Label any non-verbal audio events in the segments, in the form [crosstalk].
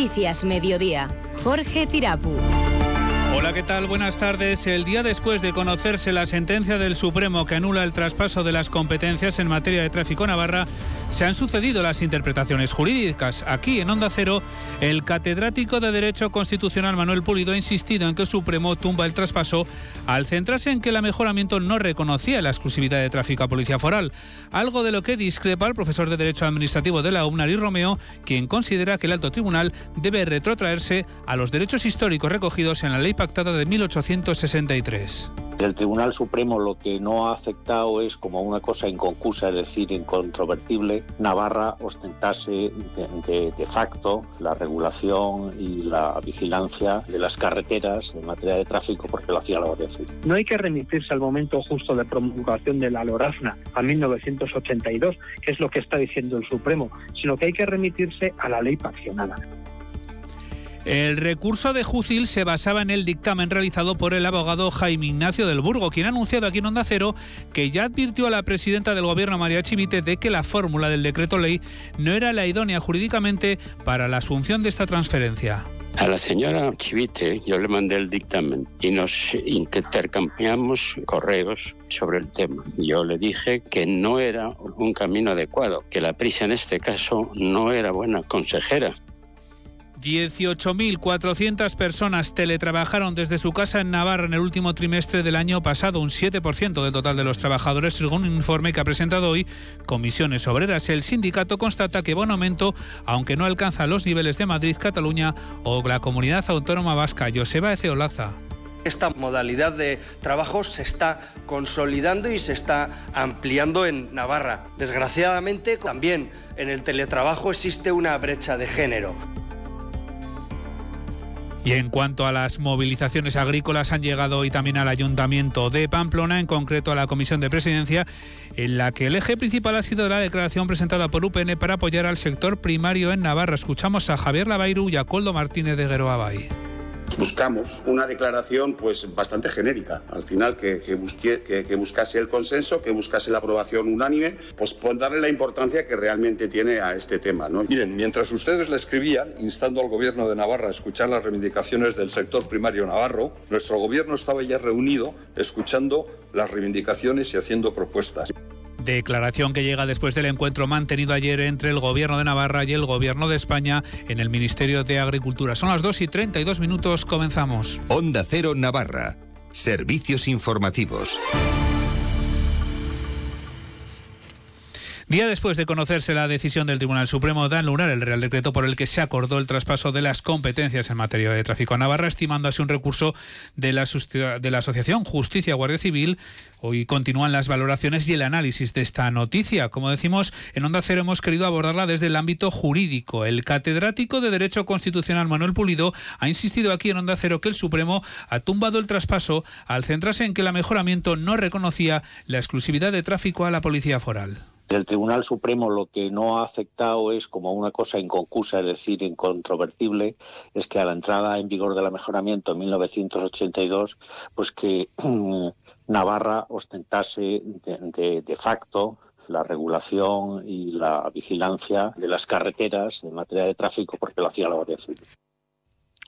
Noticias Mediodía. Jorge Tirapu. Hola, ¿qué tal? Buenas tardes. El día después de conocerse la sentencia del Supremo que anula el traspaso de las competencias en materia de tráfico Navarra, se han sucedido las interpretaciones jurídicas. Aquí, en Onda Cero, el catedrático de Derecho Constitucional Manuel Pulido ha insistido en que el Supremo tumba el traspaso al centrarse en que el mejoramiento no reconocía la exclusividad de tráfico a Policía Foral, algo de lo que discrepa el profesor de Derecho Administrativo de la UNAR y Romeo, quien considera que el alto tribunal debe retrotraerse a los derechos históricos recogidos en la ley pactada de 1863. El Tribunal Supremo lo que no ha aceptado es como una cosa inconcusa, es decir, incontrovertible, Navarra ostentase de, de, facto la regulación y la vigilancia de las carreteras en materia de tráfico porque lo hacía la Guardia Civil. No hay que remitirse al momento justo de promulgación de la LORAFNA a 1982, que es lo que está diciendo el Supremo, sino que hay que remitirse a la ley paccionada. El recurso de Jucil se basaba en el dictamen realizado por el abogado Jaime Ignacio del Burgo, quien ha anunciado aquí en Onda Cero que ya advirtió a la presidenta del gobierno, María Chivite, de que la fórmula del decreto ley no era la idónea jurídicamente para la asunción de esta transferencia. A la señora Chivite yo le mandé el dictamen y nos intercambiamos correos sobre el tema. Yo le dije que no era un camino adecuado, que la prisa en este caso no era buena consejera 18.400 personas teletrabajaron desde su casa en Navarra en el último trimestre del año pasado, un 7% del total de los trabajadores, según un informe que ha presentado hoy Comisiones Obreras. El sindicato constata que buen aumento, aunque no alcanza los niveles de Madrid, Cataluña o la comunidad autónoma vasca. Joseba Eceolaza. Esta modalidad de trabajo se está consolidando y se está ampliando en Navarra. Desgraciadamente, también en el teletrabajo existe una brecha de género. Y en cuanto a las movilizaciones agrícolas, han llegado hoy también al Ayuntamiento de Pamplona, en concreto a la Comisión de Presidencia, en la que el eje principal ha sido la declaración presentada por UPN para apoyar al sector primario en Navarra. Escuchamos a Javier Lavairu y a Coldo Martínez de Gueroabay buscamos una declaración pues bastante genérica, al final que, que, busque, que, que, buscase el consenso, que buscase la aprobación unánime, pues por darle la importancia que realmente tiene a este tema. ¿no? Miren, mientras ustedes le escribían, instando al Gobierno de Navarra a escuchar las reivindicaciones del sector primario navarro, nuestro Gobierno estaba ya reunido escuchando las reivindicaciones y haciendo propuestas. Declaración que llega después del encuentro mantenido ayer entre el Gobierno de Navarra y el Gobierno de España en el Ministerio de Agricultura. Son las 2 y 32 minutos, comenzamos. Onda Cero Navarra. Servicios informativos. Día después de conocerse la decisión del Tribunal Supremo de anular el Real Decreto por el que se acordó el traspaso de las competencias en materia de tráfico a Navarra, estimando así un recurso de la, de la Asociación Justicia Guardia Civil, hoy continúan las valoraciones y el análisis de esta noticia. Como decimos, en Onda Cero hemos querido abordarla desde el ámbito jurídico. El catedrático de Derecho Constitucional Manuel Pulido ha insistido aquí en Onda Cero que el Supremo ha tumbado el traspaso al centrarse en que el mejoramiento no reconocía la exclusividad de tráfico a la Policía Foral. El Tribunal Supremo lo que no ha aceptado es como una cosa inconcusa, es decir, incontrovertible, es que a la entrada en vigor del mejoramiento en 1982, pues que [clears throat] Navarra ostentase de, de, de, facto la regulación y la vigilancia de las carreteras en materia de tráfico porque lo hacía la Guardia Civil.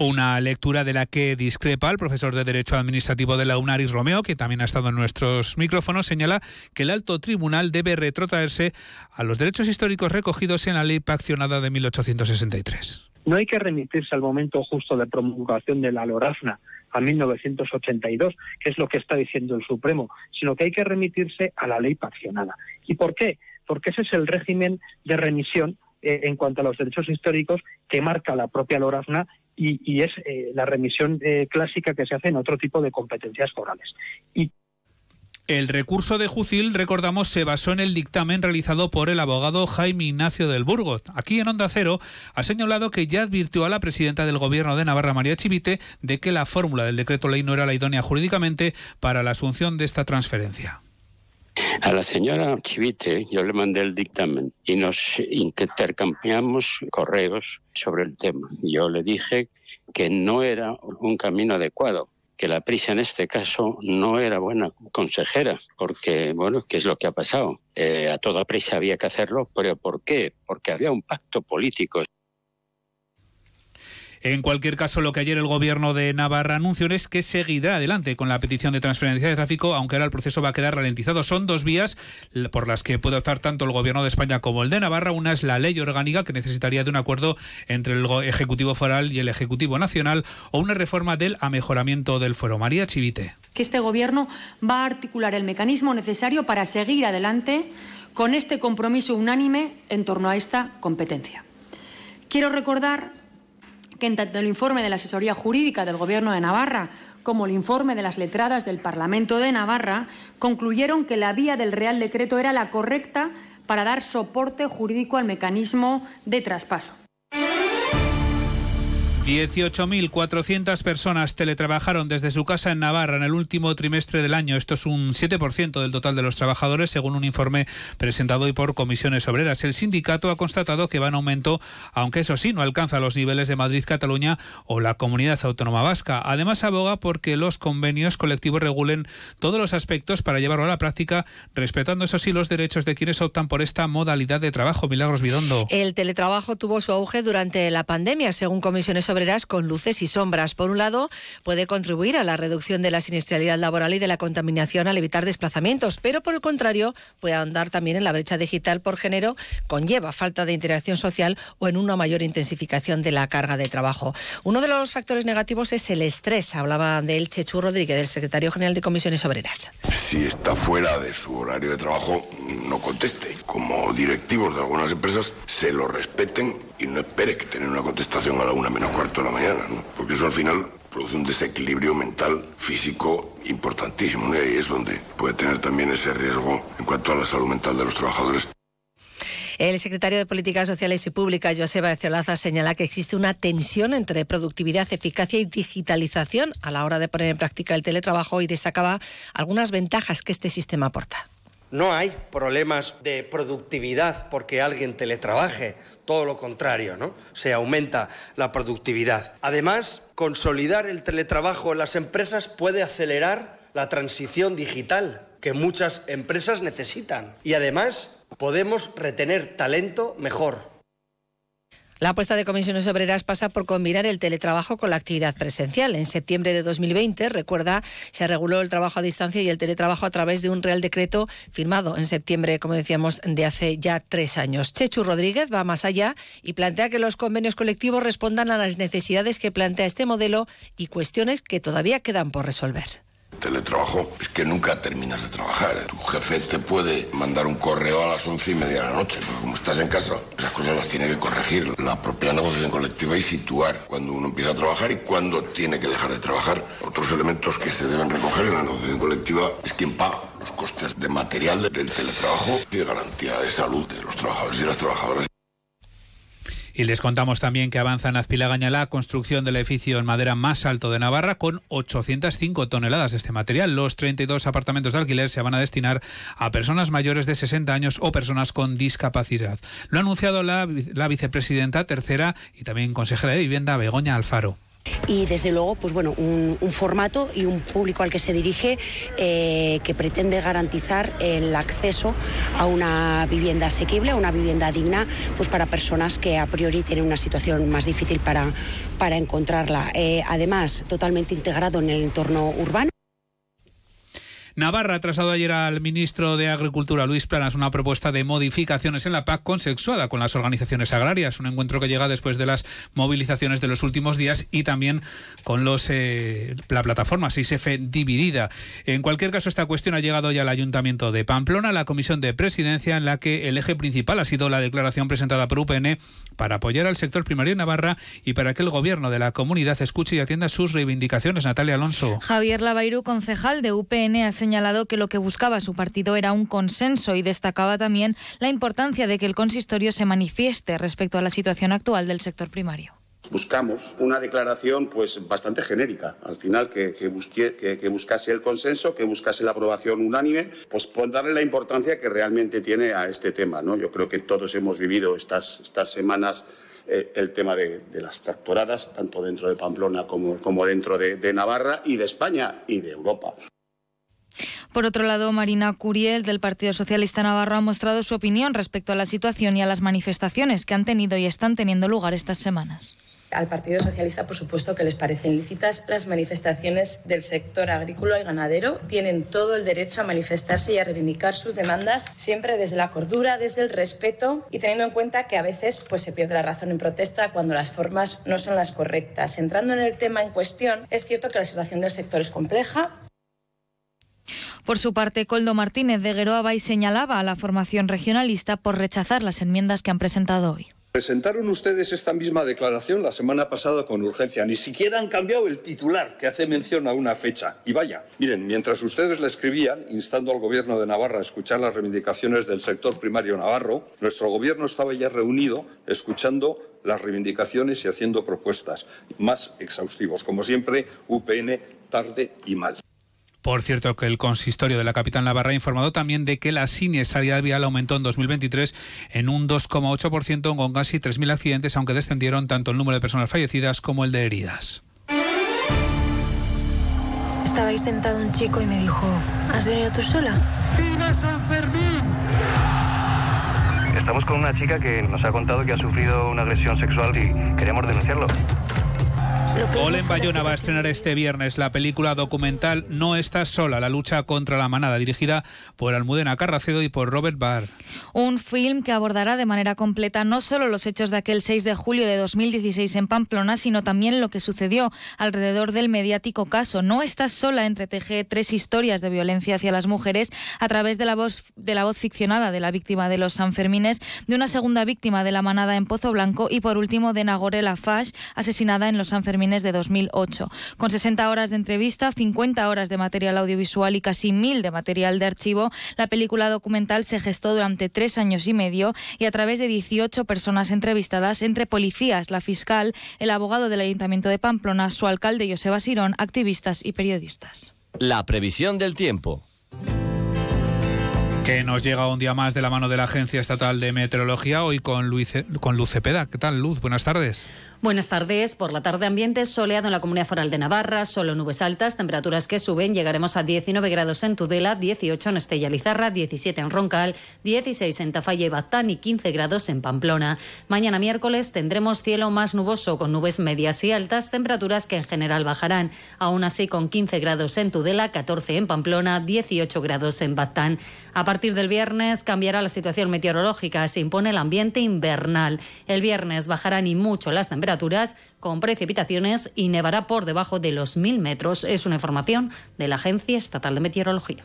Una lectura de la que discrepa el profesor de Derecho Administrativo de la UNARIS Romeo, que también ha estado en nuestros micrófonos, señala que el alto tribunal debe retrotraerse a los derechos históricos recogidos en la ley paccionada de 1863. No hay que remitirse al momento justo de promulgación de la LORAFNA a 1982, que es lo que está diciendo el Supremo, sino que hay que remitirse a la ley paccionada. ¿Y por qué? Porque ese es el régimen de remisión eh, en cuanto a los derechos históricos que marca la propia LORAFNA y, es eh, la remisión eh, clásica que se hace en otro tipo de competencias forales. El recurso de Jucil, recordamos, se basó en el dictamen realizado por el abogado Jaime Ignacio del Burgo. Aquí en Onda Cero ha señalado que ya advirtió a la presidenta del Gobierno de Navarra, María Chivite, de que la fórmula del decreto ley no era la idónea jurídicamente para la asunción de esta transferencia. A la señora Chivite yo le mandé el dictamen y nos intercambiamos correos sobre el tema. Yo le dije que no era un camino adecuado, que la prisa en este caso no era buena consejera, porque, bueno, ¿qué es lo que ha pasado? Eh, a toda prisa había que hacerlo, pero ¿por qué? Porque había un pacto político En cualquier caso, lo que ayer el gobierno de Navarra anunció es que seguirá adelante con la petición de transferencia de tráfico, aunque ahora el proceso va a quedar ralentizado. Son dos vías por las que puede optar tanto el gobierno de España como el de Navarra. Una es la ley orgánica, que necesitaría de un acuerdo entre el Ejecutivo Foral y el Ejecutivo Nacional, o una reforma del amejoramiento del fuero. María Chivite. Que este gobierno va a articular el mecanismo necesario para seguir adelante con este compromiso unánime en torno a esta competencia. Quiero recordar que en tanto el informe de la asesoría jurídica del Gobierno de Navarra como el informe de las letradas del Parlamento de Navarra concluyeron que la vía del Real Decreto era la correcta para dar soporte jurídico al mecanismo de traspaso. 18.400 personas teletrabajaron desde su casa en Navarra en el último trimestre del año. Esto es un 7% del total de los trabajadores, según un informe presentado hoy por comisiones obreras. El sindicato ha constatado que va en aumento, aunque eso sí, no alcanza los niveles de Madrid, Cataluña o la comunidad autónoma vasca. Además, aboga porque los convenios colectivos regulen todos los aspectos para llevarlo a la práctica, respetando eso sí los derechos de quienes optan por esta modalidad de trabajo. Milagros Bidondo. El teletrabajo tuvo su auge durante la pandemia, según comisiones obreras con luces y sombras. Por un lado, puede contribuir a la reducción de la siniestralidad laboral y de la contaminación al evitar desplazamientos, pero por el contrario, puede andar también en la brecha digital por género, conlleva falta de interacción social o en una mayor intensificación de la carga de trabajo. Uno de los factores negativos es el estrés. Hablaba de él Chechu Rodríguez, del secretario general de Comisiones Obreras. Si está fuera de su horario de trabajo, no conteste. Como directivos de algunas empresas, se lo respeten y no espere que tener una contestación a la una menos cuarto de la mañana, porque eso al final produce un desequilibrio mental, físico importantísimo, y ahí es donde puede tener también ese riesgo en cuanto a la salud mental de los trabajadores. El secretario de Políticas Sociales y Públicas, Joseba Ciolaza, señala que existe una tensión entre productividad, eficacia y digitalización a la hora de poner en práctica el teletrabajo y destacaba algunas ventajas que este sistema aporta. No hay problemas de productividad porque alguien teletrabaje, todo lo contrario, ¿no? Se aumenta la productividad. Además, consolidar el teletrabajo en las empresas puede acelerar la transición digital que muchas empresas necesitan. Y además, podemos retener talento mejor. La apuesta de comisiones obreras pasa por combinar el teletrabajo con la actividad presencial. En septiembre de 2020, recuerda, se reguló el trabajo a distancia y el teletrabajo a través de un Real Decreto firmado en septiembre, como decíamos, de hace ya tres años. Chechu Rodríguez va más allá y plantea que los convenios colectivos respondan a las necesidades que plantea este modelo y cuestiones que todavía quedan por resolver. Teletrabajo es que nunca terminas de trabajar. Tu jefe te puede mandar un correo a las once y media de la noche, pero como estás en casa, esas cosas las tiene que corregir la propia negociación colectiva y situar cuando uno empieza a trabajar y cuando tiene que dejar de trabajar. Otros elementos que se deben recoger en la negociación colectiva es quién paga los costes de material del teletrabajo y de garantía de salud de los trabajadores y las trabajadoras. Y les contamos también que avanza en Azpilagaña la construcción del edificio en madera más alto de Navarra con 805 toneladas de este material. Los 32 apartamentos de alquiler se van a destinar a personas mayores de 60 años o personas con discapacidad. Lo ha anunciado la, la vicepresidenta tercera y también consejera de vivienda Begoña Alfaro y desde luego pues bueno un, formato y un público al que se dirige eh, que pretende garantizar el acceso a una vivienda asequible, a una vivienda digna pues para personas que a priori tienen una situación más difícil para, para encontrarla. Eh, además, totalmente integrado en el entorno urbano. Navarra ha trasladado ayer al ministro de Agricultura, Luis Planas, una propuesta de modificaciones en la PAC consensuada con las organizaciones agrarias. Un encuentro que llega después de las movilizaciones de los últimos días y también con los eh, la plataforma 6F dividida. En cualquier caso, esta cuestión ha llegado ya al Ayuntamiento de Pamplona, la Comisión de Presidencia, en la que el eje principal ha sido la declaración presentada por UPN para apoyar al sector primario en Navarra y para que el gobierno de la comunidad escuche y atienda sus reivindicaciones. Natalia Alonso. Javier Lavairu, concejal de UPN, ha señalado que lo que buscaba su partido era un consenso y destacaba también la importancia de que el consistorio se manifieste respecto a la situación actual del sector primario buscamos una declaración pues bastante genérica, al final que, que, buscase el consenso, que buscase la aprobación unánime, pues por darle la importancia que realmente tiene a este tema. ¿no? Yo creo que todos hemos vivido estas, estas semanas eh, el tema de, las tractoradas, tanto dentro de Pamplona como, como dentro de Navarra y de España y de Europa. Por otro lado, Marina Curiel, del Partido Socialista Navarro, ha mostrado su opinión respecto a la situación y a las manifestaciones que han tenido y están teniendo lugar estas semanas. Al Partido Socialista, por supuesto, que les parecen lícitas las manifestaciones del sector agrícola y ganadero. Tienen todo el derecho a manifestarse y a reivindicar sus demandas, siempre desde la cordura, desde el respeto y teniendo en cuenta que a veces pues, se pierde la razón en protesta cuando las formas no son las correctas. Entrando en el tema en cuestión, es cierto que la situación del sector es compleja, por su parte, Coldo Martínez de Gueroa señalaba a la formación regionalista por rechazar las enmiendas que han presentado hoy. Presentaron ustedes esta misma declaración la semana pasada con urgencia. Ni siquiera han cambiado el titular que hace mención a una fecha. Y vaya, miren, mientras ustedes la escribían, instando al Gobierno de Navarra a escuchar las reivindicaciones del sector primario navarro, nuestro Gobierno estaba ya reunido escuchando las reivindicaciones y haciendo propuestas más exhaustivos. Como siempre, UPN tarde y mal. Por cierto, que el consistorio de la capital Navarra ha informado también de que la siniestralidad vial aumentó en 2023 en un 2,8% con casi 3.000 accidentes, aunque descendieron tanto el número de personas fallecidas como el de heridas. Estabais sentado un chico y me dijo, ¿has venido tú sola? ¡Viva San Fermín! Estamos con una chica que nos ha contado que ha sufrido una agresión sexual y queremos denunciarlo. Olen Bayona va a estrenar este viernes la película documental No estás sola, la lucha contra la manada, dirigida por Almudena Carracedo y por Robert Barr. Un film que abordará de manera completa no solo los hechos de aquel 6 de julio de 2016 en Pamplona, sino también lo que sucedió alrededor del mediático caso. No estás sola entreteje tres historias de violencia hacia las mujeres a través de la voz de la voz ficcionada de la víctima de los Sanfermines, de una segunda víctima de la manada en Pozo Blanco y por último de Nagore Lafash, asesinada en los Sanfermines de 2008. Con 60 horas de entrevista, 50 horas de material audiovisual y casi 1.000 de material de archivo, la película documental se gestó durante tres años y medio y a través de 18 personas entrevistadas entre policías, la fiscal, el abogado del Ayuntamiento de Pamplona, su alcalde Joseba Sirón, activistas y periodistas. La previsión del tiempo que nos llega un día más de la mano de la Agencia Estatal de Meteorología, hoy con, Luis, con Luz Cepeda. ¿Qué tal, Luz? Buenas tardes. Buenas tardes. Por la tarde ambiente soleado en la Comunidad Foral de Navarra, solo nubes altas, temperaturas que suben. Llegaremos a 19 grados en Tudela, 18 en Estella Lizarra, 17 en Roncal, 16 en Tafalla y Batán y 15 grados en Pamplona. Mañana miércoles tendremos cielo más nuboso con nubes medias y altas, temperaturas que en general bajarán. Aún así con 15 grados en Tudela, 14 en Pamplona, 18 grados en Batán. A partir del viernes cambiará la situación meteorológica, se impone el ambiente invernal. El viernes bajarán y mucho las temperaturas temperaturas con precipitaciones y nevará por debajo de los 1.000 metros. Es una información de la Agencia Estatal de Meteorología.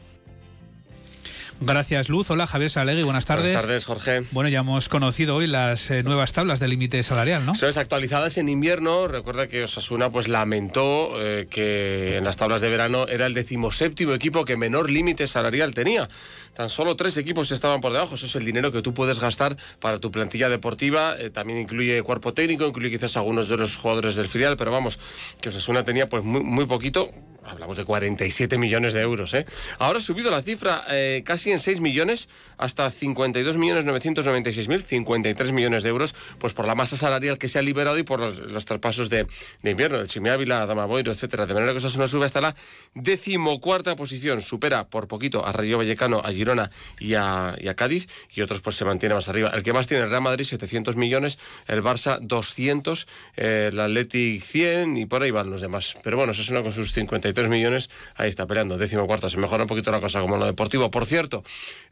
Gracias, Luz. Hola, Javier Salegui. Buenas tardes. Buenas tardes, Jorge. Bueno, ya hemos conocido hoy las eh, nuevas tablas de límite salarial, ¿no? Son actualizadas en invierno. Recuerda que Osasuna pues lamentó eh, que en las tablas de verano era el decimoséptimo equipo que menor límite salarial tenía. Tan solo tres equipos estaban por debajo. Eso es el dinero que tú puedes gastar para tu plantilla deportiva. Eh, también incluye cuerpo técnico, incluye quizás algunos de los jugadores del filial, pero vamos, que Osasuna tenía pues muy, muy poquito Hablamos de 47 millones de euros. ¿eh? Ahora ha subido la cifra eh, casi en 6 millones hasta 52 millones 996 mil, 53 millones de euros, pues por la masa salarial que se ha liberado y por los, traspasos de, invierno, el Chimi Ávila, Damaboiro, etcétera. De manera que no sube hasta la decimocuarta posición. Supera por poquito a Rayo Vallecano, a Girona y a, Cádiz y otros pues se mantiene más arriba. El que más tiene el Real Madrid, 700 millones, el Barça 200, el Athletic 100 y por ahí van los demás. Pero bueno, eso es una con sus 53 3 millones, ahí está peleando, décimo cuarto. Se mejora un poquito la cosa como lo deportivo. Por cierto,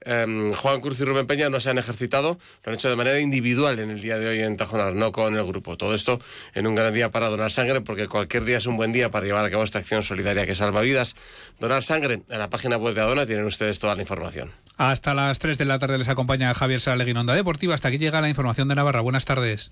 em, Juan Cruz y Rubén Peña no se han ejercitado, lo han hecho de manera individual en el día de hoy en Tajonar, no con el grupo. Todo esto en un gran día para donar sangre, porque cualquier día es un buen día para llevar a cabo esta acción solidaria que salva vidas. Donar sangre en la página web de Adona tienen ustedes toda la información. Hasta las 3 de la tarde les acompaña Javier Salegui Onda Deportiva. Hasta aquí llega la información de Navarra. Buenas tardes.